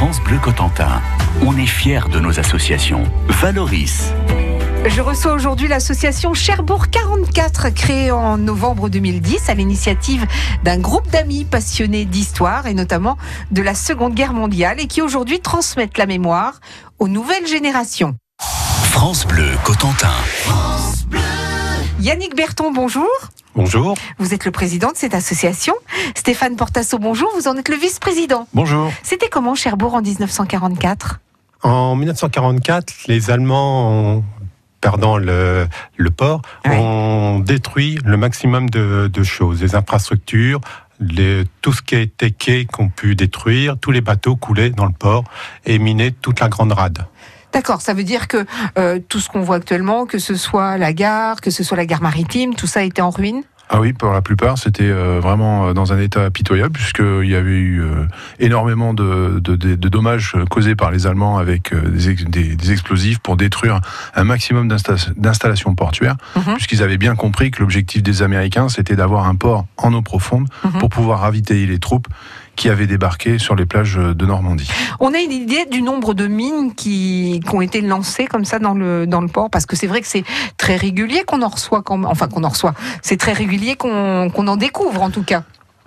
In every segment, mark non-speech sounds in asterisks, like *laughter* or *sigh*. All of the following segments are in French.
France Bleu Cotentin, on est fiers de nos associations. Valoris. Je reçois aujourd'hui l'association Cherbourg 44, créée en novembre 2010 à l'initiative d'un groupe d'amis passionnés d'histoire et notamment de la Seconde Guerre mondiale et qui aujourd'hui transmettent la mémoire aux nouvelles générations. France Bleu Cotentin. Yannick Berton, bonjour. Bonjour. Vous êtes le président de cette association. Stéphane Portasso, bonjour. Vous en êtes le vice-président. Bonjour. C'était comment Cherbourg en 1944 En 1944, les Allemands, ont, perdant le, le port, Ouais. ont détruit le maximum de, de choses, les infrastructures, les- tout ce qui été quai qu'on pu détruire, tous les bateaux coulaient dans le port et minaient toute la grande rade. D'accord, ça veut dire que euh, tout ce qu'on voit actuellement, que ce soit la gare, que ce soit la gare maritime, tout ça était en ruine? Ah oui, pour la plupart, c'était euh, vraiment euh, dans un état pitoyable, puisqu'il y avait eu énormément de, de- de- de dommages causés par les Allemands avec des, ex- des- des explosifs pour détruire un maximum d'insta- d'installations portuaires, Mhm. puisqu'ils avaient bien compris que l'objectif des Américains, c'était d'avoir un port en eau profonde Mhm. pour pouvoir ravitailler les troupes qui avaient débarqué sur les plages de Normandie. On a une idée du nombre de mines qui, qui ont été lancées comme ça dans le, dans le port Parce que c'est vrai que c'est très régulier qu'on en reçoit, quand, enfin qu'on en reçoit, c'est très régulier qu'on qu'on en découvre en tout cas.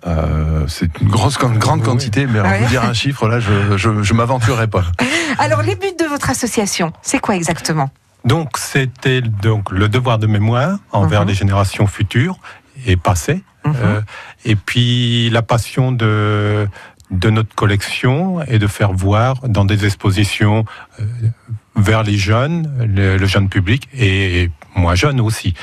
Euh, c'est une grosse, une grande Oui. quantité, mais alors Ouais. vous dire un chiffre, là, je, je, je m'aventurerai pas. *laughs* Alors les buts de votre association, c'est quoi exactement? Donc c'était donc le devoir de mémoire envers Mhm. les générations futures et passées. Mhm. Euh, et puis la passion de, de notre collection et de faire voir dans des expositions euh, vers les jeunes, le, le jeune public et moi jeune aussi.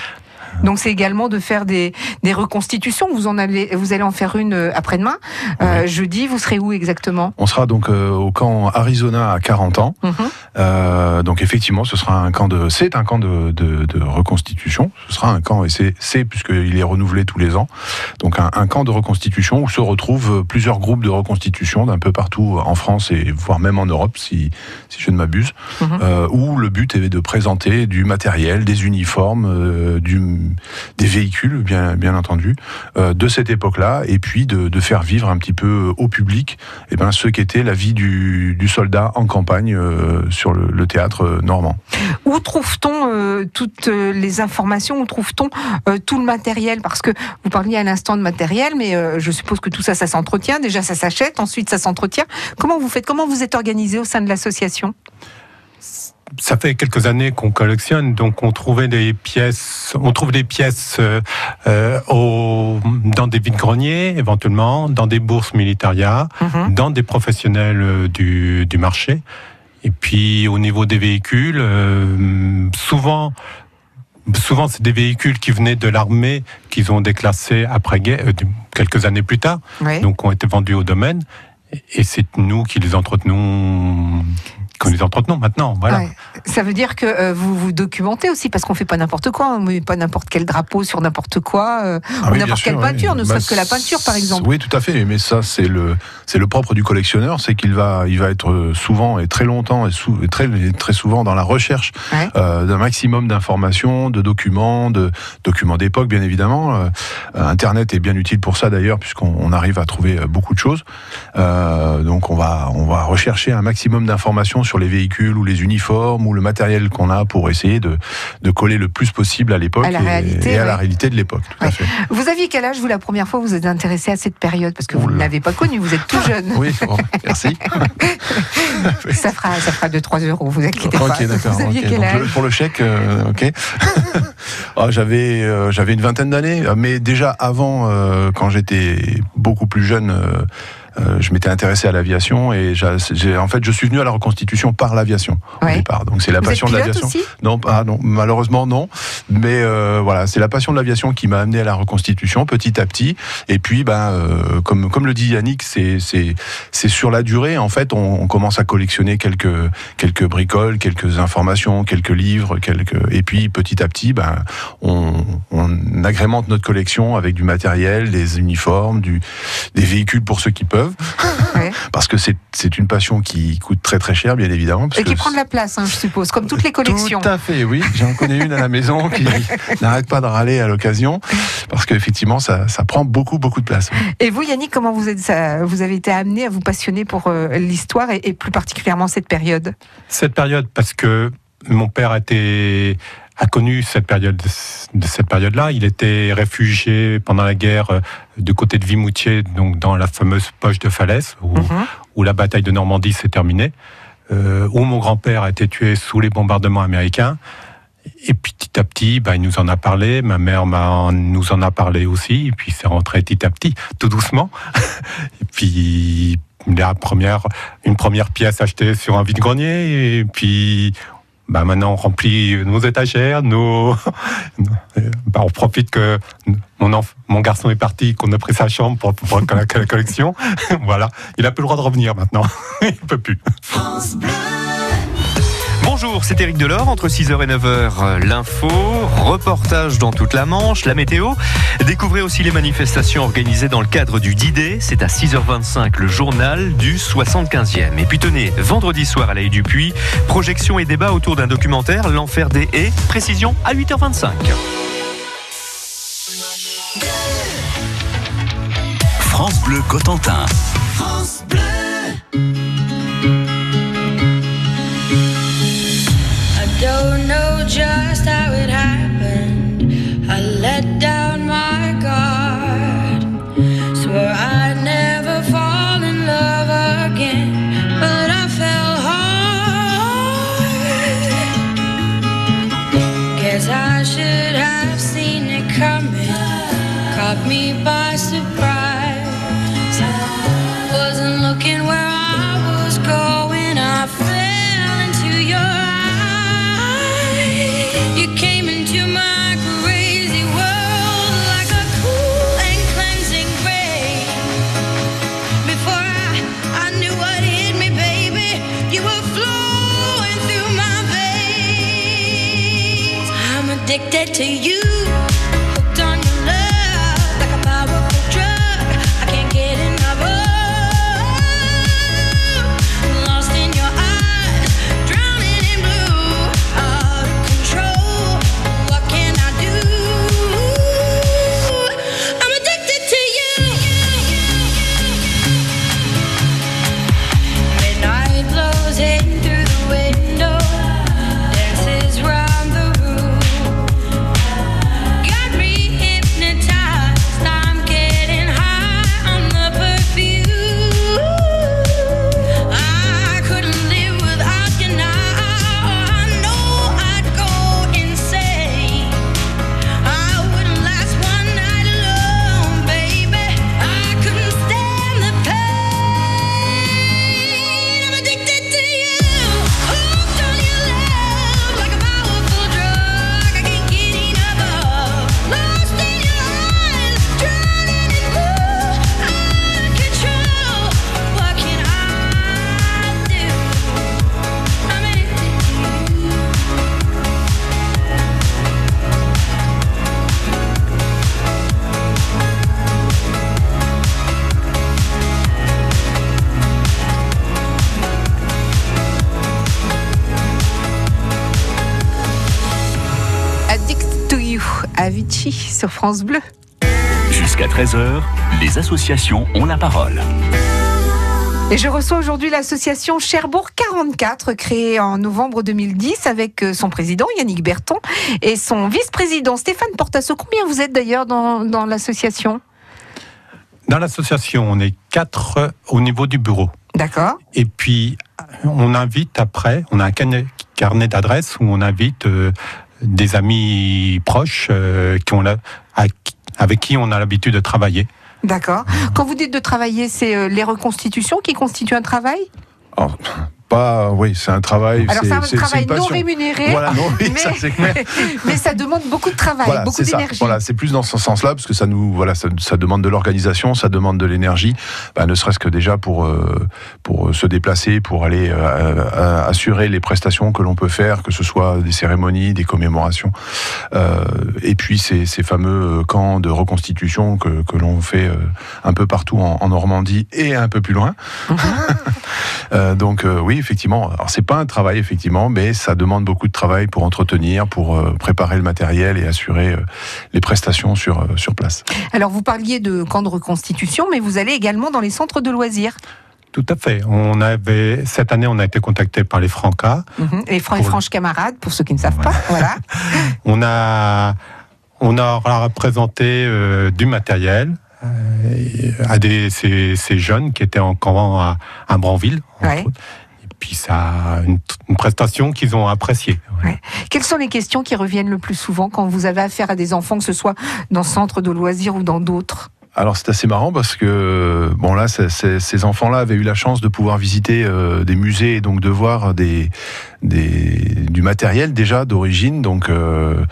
Donc c'est également de faire des, des reconstitutions. Vous en allez, vous allez en faire une euh, après-demain. Euh, Jeudi, vous serez où exactement? On sera donc euh, au camp Arizona à 40 ans. Mhm. Euh, donc effectivement, ce sera un camp de, c'est un camp de, de, de reconstitution. Ce sera un camp et c'est, puisqu'il est renouvelé tous les ans. Donc un, un camp de reconstitution où se retrouvent plusieurs groupes de reconstitution d'un peu partout en France et voire même en Europe, si, si je ne m'abuse. Mhm. Où le but est de présenter du matériel, des uniformes, du, des véhicules, bien, bien entendu, euh, de cette époque-là, et puis de, de faire vivre un petit peu au public, eh ben, ce qu'était la vie du, du soldat en campagne euh, sur le, théâtre euh, normand. Où trouve-t-on toutes les informations? Où trouve-t-on tout le matériel? Parce que vous parliez à l'instant de matériel, mais je suppose que tout ça, ça s'entretient. Déjà, ça s'achète, ensuite, ça s'entretient. Comment vous faites? Comment vous êtes organisé au sein de l'association? Ça fait quelques années qu'on collectionne, donc on trouvait des pièces, on trouve des pièces euh, euh, au, dans des vides-greniers éventuellement, dans des bourses militaria, Mhm. dans des professionnels euh, du, du marché. Et puis au niveau des véhicules, euh, souvent, souvent c'est des véhicules qui venaient de l'armée, qu'ils ont déclassés après guerre, quelques années plus tard, Ouais. donc ont été vendus au domaine. Et c'est nous qui les entretenons, que les entretenons maintenant. Voilà. Ouais. Ça veut dire que euh, vous vous documentez aussi, parce qu'on fait pas n'importe quoi, on met pas n'importe quel drapeau sur n'importe quoi, euh, Ah ou oui, n'importe quelle sûr, oui. peinture, ne Bah, serait-ce que la peinture, par exemple. Oui, tout à fait. Mais ça, c'est le, c'est le propre du collectionneur, c'est qu'il va, il va être souvent et très longtemps et, sou- et très, et très souvent dans la recherche Ouais. euh, d'un maximum d'informations, de documents, de documents d'époque, bien évidemment. Euh, Internet est bien utile pour ça d'ailleurs, puisqu'on on arrive à trouver euh, beaucoup de choses. Euh, donc, on va, on va rechercher un maximum d'informations sur les véhicules ou les uniformes ou le matériel qu'on a pour essayer de, de coller le plus possible à l'époque et, réalité, et à la réalité de l'époque. Ouais. Vous aviez quel âge, vous, la première fois, vous êtes intéressé à cette période? Parce que vous ne l'avez pas connue, vous êtes tout jeune. Oui, bon, merci. *laughs* Ça fera, ça fera 2-3 euros, vous inquiétez pas. Vous aviez quel âge le- pour le chèque, euh, ok. *laughs* Ah, j'avais, euh, j'avais une vingtaine d'années, mais déjà avant, euh, quand j'étais beaucoup plus jeune, euh, je m'étais intéressé à l'aviation et en fait, je suis venu à la reconstitution par l'aviation Ouais. au départ. Donc c'est la Vous passion êtes de l'aviation. Non, ah non, malheureusement non. Mais euh, voilà, c'est la passion de l'aviation qui m'a amené à la reconstitution petit à petit. Et puis, ben, euh, comme comme le dit Yannick, c'est c'est c'est sur la durée. En fait, on, on commence à collectionner quelques quelques bricoles, quelques informations, quelques livres, quelques. Et puis petit à petit, ben, on, on agrémente notre collection avec du matériel, des uniformes, du des véhicules pour ceux qui peuvent. Peuvent, Ouais. parce que c'est c'est une passion qui coûte très très cher, bien évidemment. parce Et qui que prend de la place, hein, je suppose, comme toutes les collections. Tout à fait, oui. J'en connais une à la maison *laughs* qui n'arrête pas de râler à l'occasion, parce qu'effectivement, ça, ça prend beaucoup beaucoup de place. Et vous, Yannick, comment vous, êtes, ça- vous avez été amené à vous passionner pour euh, l'histoire et, et plus particulièrement cette période? Cette période, parce que mon père était a connu cette période de cette période-là. Il était réfugié pendant la guerre euh, du côté de Vimoutier, donc dans la fameuse poche de Falaise, où, Mhm. où la bataille de Normandie s'est terminée, euh, où mon grand-père a été tué sous les bombardements américains. Et puis petit à petit, bah, il nous en a parlé, ma mère m'a- nous en a parlé aussi, et puis c'est rentré petit à petit, tout doucement. *laughs* et puis la première, une première pièce achetée sur un vide-grenier, et puis bah, maintenant on remplit nos étagères, nos... *laughs* bah, on profite que mon, mon garçon est parti, qu'on a pris sa chambre pour, pour, la, la collection. *laughs* voilà, il a plus le droit de revenir maintenant, *laughs* il peut plus. Bonjour, c'est Eric Delors, entre 6h et 9h, l'info, reportage dans toute la Manche, la météo. Découvrez aussi les manifestations organisées dans le cadre du D-Day, c'est à 6h25 le journal du 75e. Et puis tenez, vendredi soir à l'Aïe du Puy, projection et débat autour d'un documentaire, L'enfer des haies, précision à 8h25. France Bleu Cotentin. I to you. Sur France Bleu. Jusqu'à 13h, les associations ont la parole. Et je reçois aujourd'hui l'association Cherbourg 44, créée en novembre 2010 avec euh, son président Yannick Berton et son vice-président Stéphane Portasso. Combien vous êtes d'ailleurs dans, dans l'association? Dans l'association, on est quatre au niveau du bureau. D'accord Et puis, on invite après, on a un carnet, carnet d'adresses où on invite euh, des amis proches euh, qui ont la- avec qui on a l'habitude de travailler. D'accord. Quand vous dites de travailler, c'est euh, les reconstitutions qui constituent un travail? Alors, pas, oui, c'est un travail. Alors c'est un travail non rémunéré, Voilà, non, oui, mais, ça c'est clair. *laughs* mais ça demande beaucoup de travail, Voilà, beaucoup d'énergie. Voilà, c'est plus dans ce sens-là parce que ça nous, voilà, ça, ça demande de l'organisation, ça demande de l'énergie, bah, ne serait-ce que déjà pour euh, pour euh, se déplacer, pour aller euh, assurer les prestations que l'on peut faire, que ce soit des cérémonies, des commémorations, euh, et puis ces, ces fameux camps de reconstitution que, que l'on fait un peu partout en, en Normandie et un peu plus loin. *laughs* Euh, donc oui, effectivement. Alors c'est pas un travail effectivement, mais ça demande beaucoup de travail pour entretenir, pour euh, préparer le matériel et assurer euh, les prestations sur euh, sur place. Alors vous parliez de camps de reconstitution, mais vous allez également dans les centres de loisirs. Tout à fait. On avait cette année, on a été contacté par les Francas. Mhm. Les francs et franches camarades, pour ceux qui ne savent pas. Voilà. *laughs* On a, on a représenté euh, du matériel euh, à des, ces, ces jeunes qui étaient en camp à, à Branville. entre Ouais. autres. Et puis ça a une, une prestation qu'ils ont appréciée. Ouais. Quelles sont les questions qui reviennent le plus souvent quand vous avez affaire à des enfants, que ce soit dans ce centre de loisirs ou dans d'autres? Alors c'est assez marrant parce que bon là, ces enfants-là avaient eu la chance de pouvoir visiter euh, des musées et donc de voir des, des du matériel déjà d'origine. Donc euh,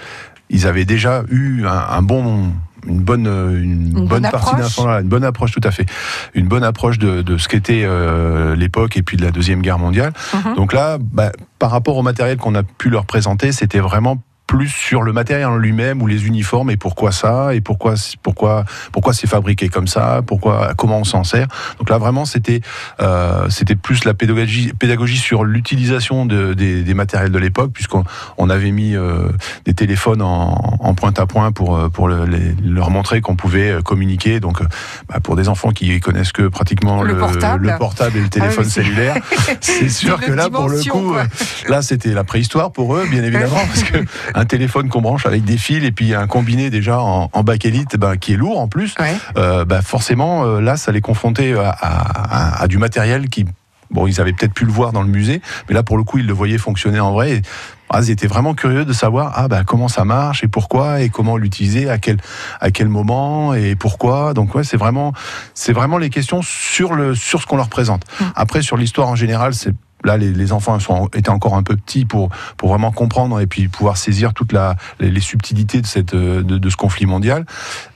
ils avaient déjà eu un, un bon une bonne euh, une, bonne bonne partie là, une bonne approche tout à fait, une bonne approche de, de ce qu'était euh, l'époque et puis de la deuxième guerre mondiale. Mhm. Donc là, bah, par rapport au matériel qu'on a pu leur présenter, c'était vraiment plus sur le matériel en lui-même ou les uniformes et pourquoi ça et pourquoi pourquoi pourquoi c'est fabriqué comme ça pourquoi comment on s'en sert donc là vraiment c'était euh, c'était plus la pédagogie pédagogie sur l'utilisation de, des, des matériels de l'époque puisqu'on on avait mis euh, des téléphones en, en pointe à point pour euh, pour le- les- leur montrer qu'on pouvait communiquer donc bah, pour des enfants qui connaissent que pratiquement Le portable. le portable et le téléphone oui, c'est- cellulaire *laughs* c'est sûr que là pour le coup quoi. Là, c'était la préhistoire pour eux, bien évidemment, parce que un téléphone qu'on branche avec des fils et puis un combiné déjà en, en bakélite, ben, qui est lourd en plus, Ouais. euh, ben, forcément, euh, là, ça les confrontait à, à- à- à du matériel qui, bon, ils avaient peut-être pu le voir dans le musée, mais là, pour le coup, ils le voyaient fonctionner en vrai. Et, ah, ils étaient vraiment curieux de savoir ah ben comment ça marche et pourquoi et comment l'utiliser à quel à quel moment et pourquoi donc ouais c'est vraiment c'est vraiment les questions sur le sur ce qu'on leur présente après sur l'histoire en général c'est Là, les, enfants étaient encore un peu petits pour, pour vraiment comprendre et puis pouvoir saisir toutes les, les subtilités de, cette, euh, de, ce conflit mondial.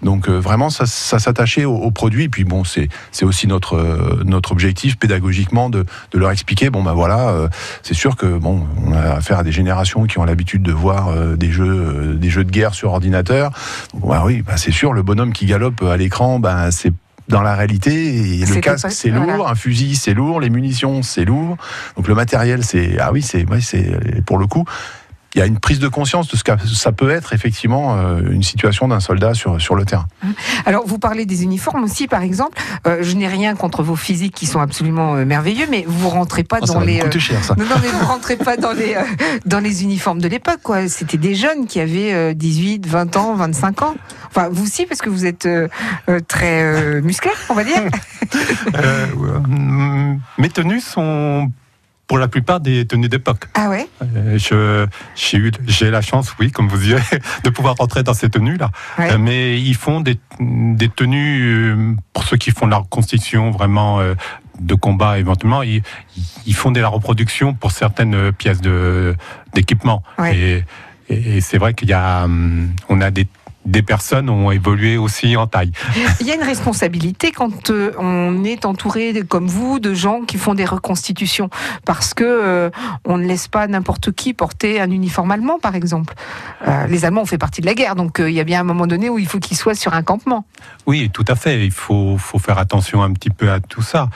Donc euh, vraiment, ça, s'attachait au, au produit. Et puis bon, c'est aussi notre, euh, notre objectif pédagogiquement de, de leur expliquer. Bon ben voilà, c'est sûr que bon, on a affaire à des générations qui ont l'habitude de voir des jeux, des jeux de guerre sur ordinateur. Bah oui, bah, c'est sûr, le bonhomme qui galope à l'écran, ben c'est dans la réalité, et le casque c'est lourd, un fusil c'est lourd, les munitions c'est lourd, donc le matériel c'est ah oui c'est ouais, c'est pour le coup il y a une prise de conscience de ce que ça peut être effectivement euh, une situation d'un soldat sur sur le terrain. Alors, vous parlez des uniformes aussi, par exemple. Euh, je n'ai rien contre vos physiques qui sont absolument euh, merveilleux, mais vous rentrez pas Oh, dans les. coûter cher ça. Non, non, mais vous rentrez pas dans les, euh, dans les uniformes de l'époque, quoi. C'était des jeunes qui avaient euh, 18, 20 ans, 25 ans. Enfin, vous aussi, parce que vous êtes euh, euh, très euh, musclé, on va dire. *laughs* Euh, ouais. mes tenues sont pour la plupart des tenues d'époque. Ah ouais? Euh, je- J'ai eu, j'ai la chance, oui, comme vous disiez, *laughs* de pouvoir rentrer dans ces tenues-là. Ouais. Euh, mais ils font des, des tenues, euh, pour ceux qui font de la reconstitution vraiment euh, de combat éventuellement, ils, ils font de la reproduction pour certaines pièces de d'équipement. Ouais. Et, et, et c'est vrai qu'il y a, hum, on a des des personnes ont évolué aussi en taille. Il y a une responsabilité quand euh, on est entouré, comme vous, de gens qui font des reconstitutions, parce que euh, on ne laisse pas n'importe qui porter un uniforme allemand, par exemple. Euh, les Allemands ont fait partie de la guerre, donc il y a bien un moment donné où il faut qu'ils soient sur un campement. Oui, tout à fait. Il faut, faut faire attention un petit peu à tout ça.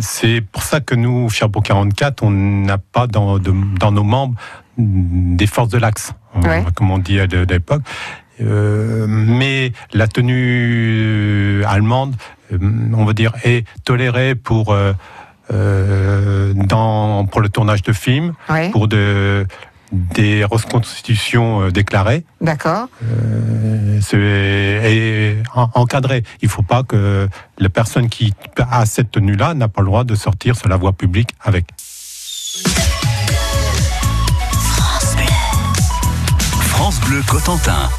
C'est pour ça que nous, Cherbourg 44, on n'a pas dans, de- dans nos membres des forces de l'axe, Ouais. comme on dit à l'époque. Euh, mais la tenue allemande, euh, on va dire, est tolérée pour, euh, euh, dans, pour le tournage de films, Ouais, pour de, des reconstitutions euh, déclarées. d'accord. Euh, c'est et en- encadré. Il ne faut pas que la personne qui a cette tenue-là n'a pas le droit de sortir sur la voie publique avec. France Bleu Cotentin.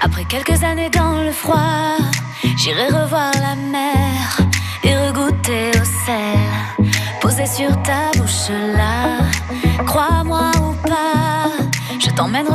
Après quelques années dans le froid, J'irai revoir la mer et regoûter au sel. Posé sur ta bouche là, crois-moi ou pas, je t'emmène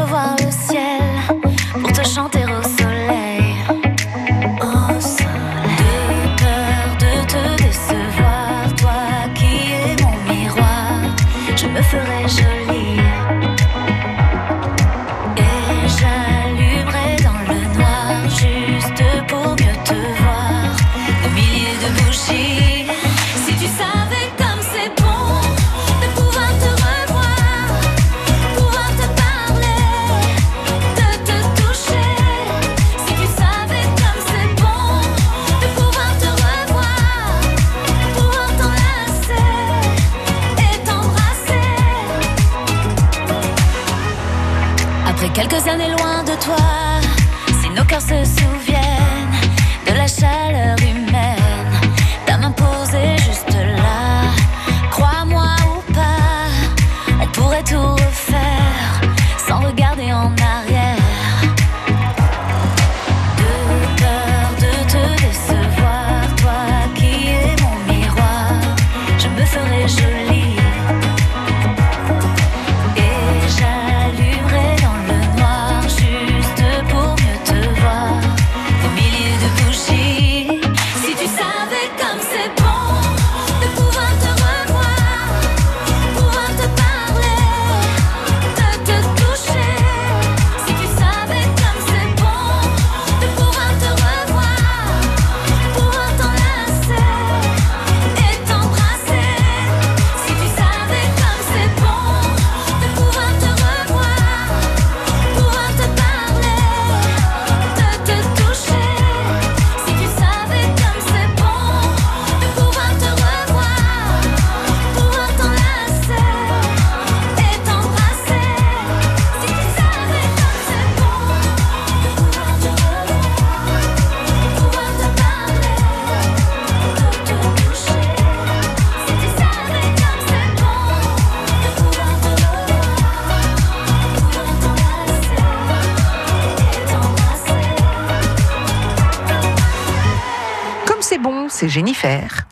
Jennifer.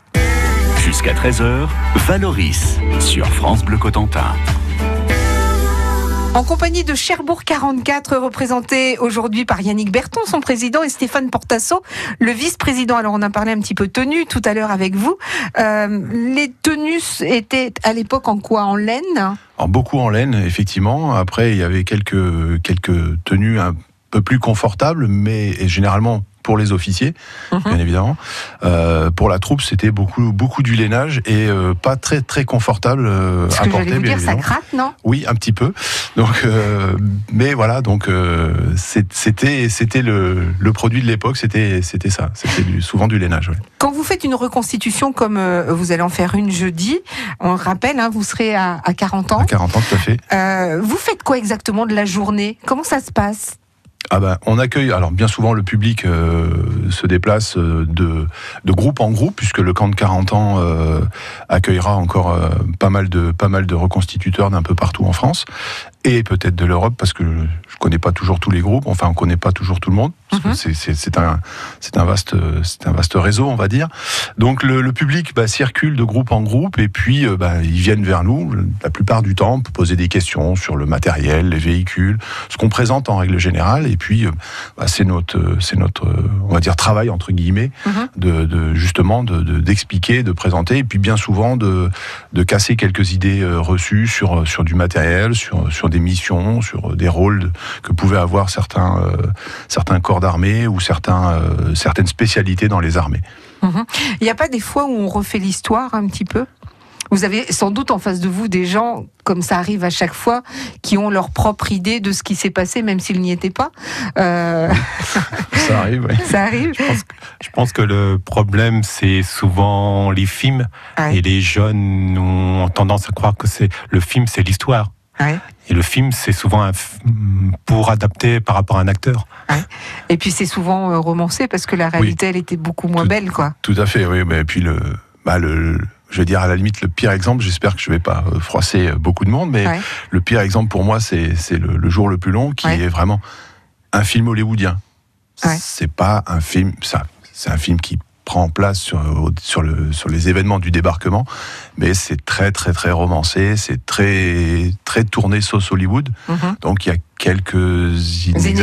Jusqu'à 13h, Valoris sur France Bleu Cotentin. En compagnie de Cherbourg 44, représenté aujourd'hui par Yannick Berton, son président, et Stéphane Portasso, le vice-président. Alors, on a parlé un petit peu tenue tout à l'heure avec vous. Euh, les tenues étaient à l'époque en quoi? En laine? Alors, beaucoup en laine, effectivement. Après, il y avait quelques, quelques tenues un peu plus confortables, mais généralement pour les officiers, Mhm. bien évidemment. Euh, pour la troupe, c'était beaucoup, beaucoup du lainage et euh, pas très, très confortable euh, à que porter, vous dire, ça craque, non? Oui, un petit peu. Donc, euh, mais voilà, donc c'était, c'était le, le produit de l'époque, c'était, c'était ça. C'était du- souvent du lainage. ouais. Quand vous faites une reconstitution comme vous allez en faire une jeudi, on le rappelle, hein, vous serez à, à 40 ans. À 40 ans, tout à fait. Vous faites quoi exactement de la journée? Comment ça se passe? Ah ben, on accueille, alors bien souvent le public euh, se déplace euh, de, groupe en groupe, puisque le camp de 40 ans euh, accueillera encore pas, mal de, reconstituteurs d'un peu partout en France, et peut-être de l'Europe, parce que je ne connais pas toujours tous les groupes, enfin on ne connaît pas toujours tout le monde. C'est- c'est un, un, vaste, un vaste réseau, on va dire. Donc le, le public bah, circule de groupe en groupe, et puis euh, bah, ils viennent vers nous, la plupart du temps, pour poser des questions sur le matériel, les véhicules, ce qu'on présente en règle générale, et puis euh, bah, c'est notre, c'est notre, on va dire travail entre guillemets, Mhm. de, de justement de- de- d'expliquer, de, présenter, et puis bien souvent de, de casser quelques idées euh, reçues sur sur du matériel, sur sur des missions, sur des rôles que pouvaient avoir certains euh, certains corps d'armée ou certains euh, certaines spécialités dans les armées. Il n'y a pas des fois où on refait l'histoire un petit peu? Vous avez sans doute en face de vous des gens, comme ça arrive à chaque fois, qui ont leur propre idée de ce qui s'est passé, même s'ils n'y étaient pas. Euh, *laughs* Ça arrive, oui. ça arrive. Je pense que le problème, c'est souvent les films. Ouais. Et les jeunes ont tendance à croire que c'est le film, c'est l'histoire. Ouais. Et le film, c'est souvent un pour adapter par rapport à un acteur. Et puis c'est souvent euh, romancé parce que la réalité, elle était beaucoup moins Tout- belle, quoi. Tout à fait, oui. Mais puis le, bah le, je vais dire à la limite le pire exemple. J'espère que je vais pas euh, froisser beaucoup de monde, mais Ouais. le pire exemple pour moi, c'est c'est le, le jour le plus long, qui Ouais. est vraiment un film hollywoodien. C'est pas un film, ça. c'est un film qui prend place sur, sur, le, sur les événements du débarquement, mais c'est très très très romancé, c'est très très tourné sauce Hollywood, Mhm. donc il y a quelques inexactitudes.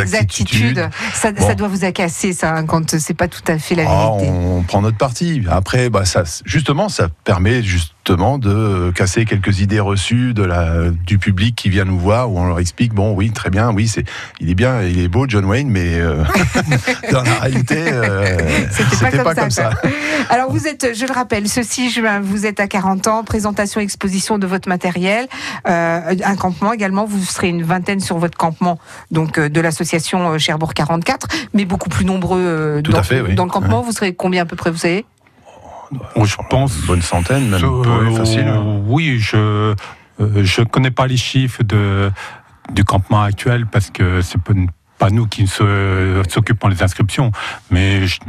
exactitude. Ça, Bon. ça doit vous agacer, ça, hein, quand c'est pas tout à fait la Ah, vérité. on prend notre parti. Après, bah, ça, justement, ça permet justement de casser quelques idées reçues de la, du public qui vient nous voir, où on leur explique bon, oui, très bien, oui, c'est, il est bien, il est beau, John Wayne, mais euh, *laughs* dans la réalité, euh, C'était pas comme ça. Alors vous êtes, je le rappelle, ce 6 juin, vous êtes à 40 ans, présentation, exposition de votre matériel, euh, un campement également, vous serez une vingtaine sur votre campement donc euh, de l'association euh, Cherbourg 44, mais beaucoup plus nombreux euh, Tout dans, à fait, oui. dans le campement. Vous serez combien à peu près, vous savez? Oh, je pense. Une bonne centaine, même. Je- ouais, facile. euh, oui, je euh, je connais pas les chiffres de du campement actuel parce que c'est pas, nous qui s'occupons des inscriptions. Mais je-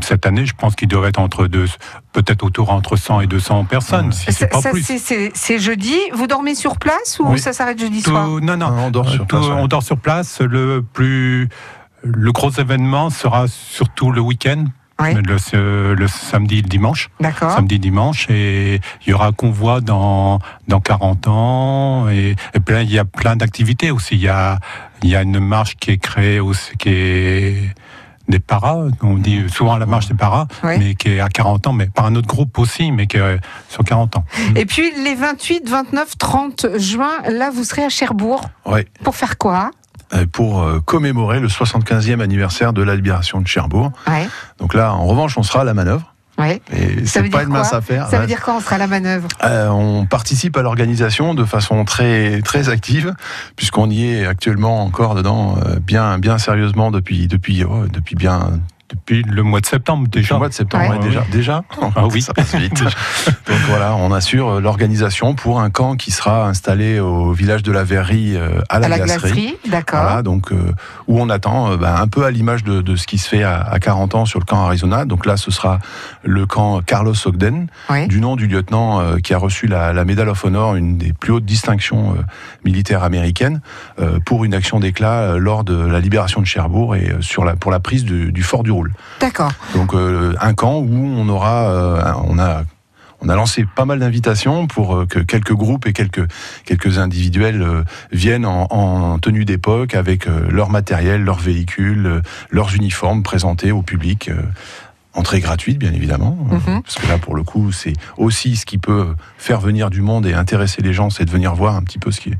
cette année, je pense qu'il devrait être entre deux, peut-être autour entre 100 et 200 personnes, si c'est Ça, pas ça, plus. c'est- c'est c'est jeudi. Vous dormez sur place ou Oui. ça s'arrête jeudi Tout- soir non, non, on dort sur Tout- place, ouais. on dort sur place. Le plus le gros événement sera surtout le week-end, Oui. le, le samedi et le dimanche. D'accord. samedi dimanche et il y aura un convoi dans dans 40 ans et, et plein il y a plein d'activités aussi il y a il y a une marche qui est créée aussi qui est des paras, on dit souvent la marche des paras, Oui. mais qui est à 40 ans, mais par un autre groupe aussi, mais qui est sur 40 ans. Et puis les 28, 29, 30 juin, là vous serez à Cherbourg. Ouais. Pour faire quoi? Pour euh, commémorer le 75e anniversaire de la libération de Cherbourg. Ouais. Donc là, en revanche, on sera à la manœuvre. Ouais. Et Ça c'est veut pas dire une mince quoi affaire. Ça veut dire quand on sera à la manœuvre? Euh, on participe à l'organisation de façon très très active, puisqu'on y est actuellement encore dedans euh, bien bien sérieusement depuis depuis oh, depuis bien Depuis le mois de septembre déjà. le mois de septembre Ouais. ouais, déjà déjà Ah oui. ça passe vite. *laughs* Donc voilà, on assure euh, l'organisation pour un camp qui sera installé au village de la Verrerie euh, à la, À la glacerie. glacerie, d'accord. Voilà, donc euh, où on attend euh, ben, un peu à l'image de, de ce qui se fait à, à 40 ans sur le camp Arizona. Donc là, ce sera le camp Carlos Ogden, Oui. du nom du lieutenant euh, qui a reçu la, la Medal of Honor, une des plus hautes distinctions euh, militaires américaines, euh, pour une action d'éclat euh, lors de la libération de Cherbourg et euh, sur la, pour la prise du, du fort du D'accord. Donc euh, un camp où on aura, euh, on a on a lancé pas mal d'invitations pour euh, que quelques groupes et quelques, quelques individuels viennent en, en tenue d'époque avec leur matériel, leurs véhicules, leurs uniformes présentés au public. Entrée gratuite, bien évidemment, euh, Mhm. parce que là, pour le coup, c'est aussi ce qui peut faire venir du monde et intéresser les gens, c'est de venir voir un petit peu ce qui,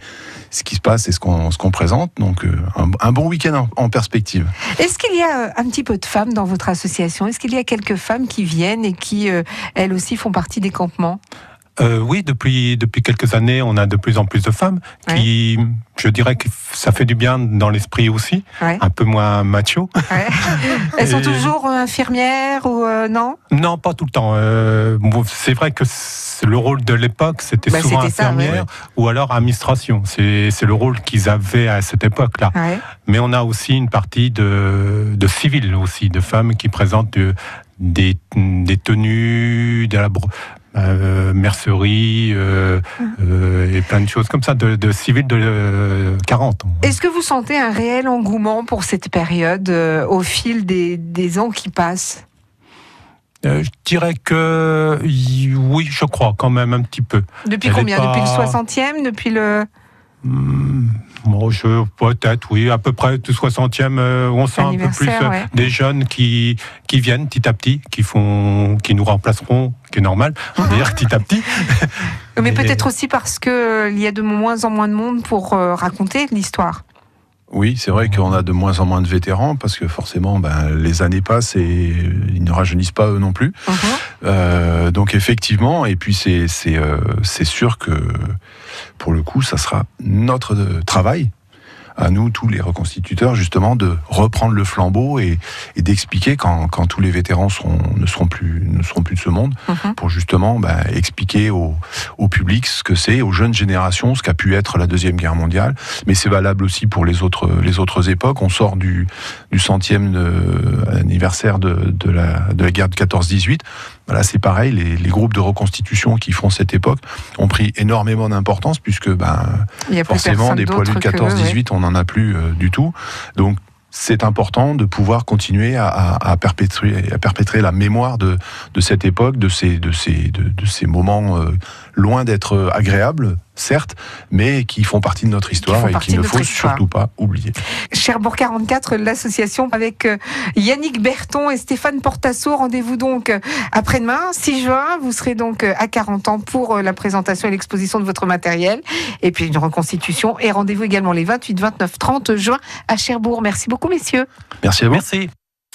ce qui se passe et ce qu'on présente. Donc, euh, un, un bon week-end en, en perspective. Est-ce qu'il y a euh, un petit peu de femmes dans votre association? Est-ce qu'il y a quelques femmes qui viennent et qui, euh, elles aussi, font partie des campements? Euh, oui, depuis, depuis quelques années, on a de plus en plus de femmes qui, je dirais que ça fait du bien dans l'esprit aussi, Ouais. un peu moins macho. Ouais. *laughs* Elles sont toujours euh, infirmières ou euh, non? Non, pas tout le temps. Euh, bon, c'est vrai que le rôle de l'époque, c'était Bah, souvent ça, infirmière ou alors administration. C'est c'est le rôle qu'ils avaient à cette époque-là. Ouais. Mais on a aussi une partie de, de civils aussi, de femmes qui présentent de- des, des tenues, de la euh, mercerie euh, euh, et plein de choses comme ça, de, de civils de euh, 40 ans. Est-ce que vous sentez un réel engouement pour cette période au fil des, des ans qui passent? Je dirais que oui, je crois quand même un petit peu. Depuis Elle combien? Pas- Depuis le 60e Depuis le. Hmm, Bon, je peut-être oui, à peu près tout 60e, euh, on sent un peu plus euh, ouais. des jeunes qui qui viennent petit à petit, qui font, qui nous remplaceront, qui est normal, on va dire petit à petit. *laughs* Mais Et- peut-être aussi parce que euh, y a de moins en moins de monde pour raconter l'histoire. Oui, c'est vrai qu'on a de moins en moins de vétérans parce que forcément, ben, les années passent et ils ne rajeunissent pas eux non plus. Mhm. Euh, donc effectivement, et puis c'est c'est euh, c'est sûr que pour le coup, ça sera notre euh, travail à nous, tous les reconstituteurs, justement, de reprendre le flambeau et, et d'expliquer quand, quand tous les vétérans seront, ne, seront plus, ne seront plus de ce monde, Mhm. pour justement ben, expliquer au, au public ce que c'est, aux jeunes générations, ce qu'a pu être la Deuxième Guerre mondiale. Mais c'est valable aussi pour les autres, les autres époques. On sort du, du centième de- anniversaire de, de, la, de la guerre de 14-18. Voilà, c'est pareil, les, les groupes de reconstitution qui font cette époque ont pris énormément d'importance puisque ben, a forcément des poilus de d'autre que eux, ouais. 14-18, on n'en a plus euh, du tout. Donc c'est important de pouvoir continuer à, à- perpétrer la mémoire de, de cette époque, de ces, de ces, de, de ces moments euh, loin d'être agréables, certes, mais qui font partie de notre histoire et qu'il ne faut histoire. surtout pas oublier. Cherbourg 44, l'association avec euh, Yannick Berton et Stéphane Portasso. Rendez-vous donc euh, après-demain, 6 juin. Vous serez donc euh, à 40 ans pour la présentation et l'exposition de votre matériel. Et puis une reconstitution. Et rendez-vous également les 28, 29, 30 juin à Cherbourg. Merci beaucoup, messieurs. Merci à vous. Merci.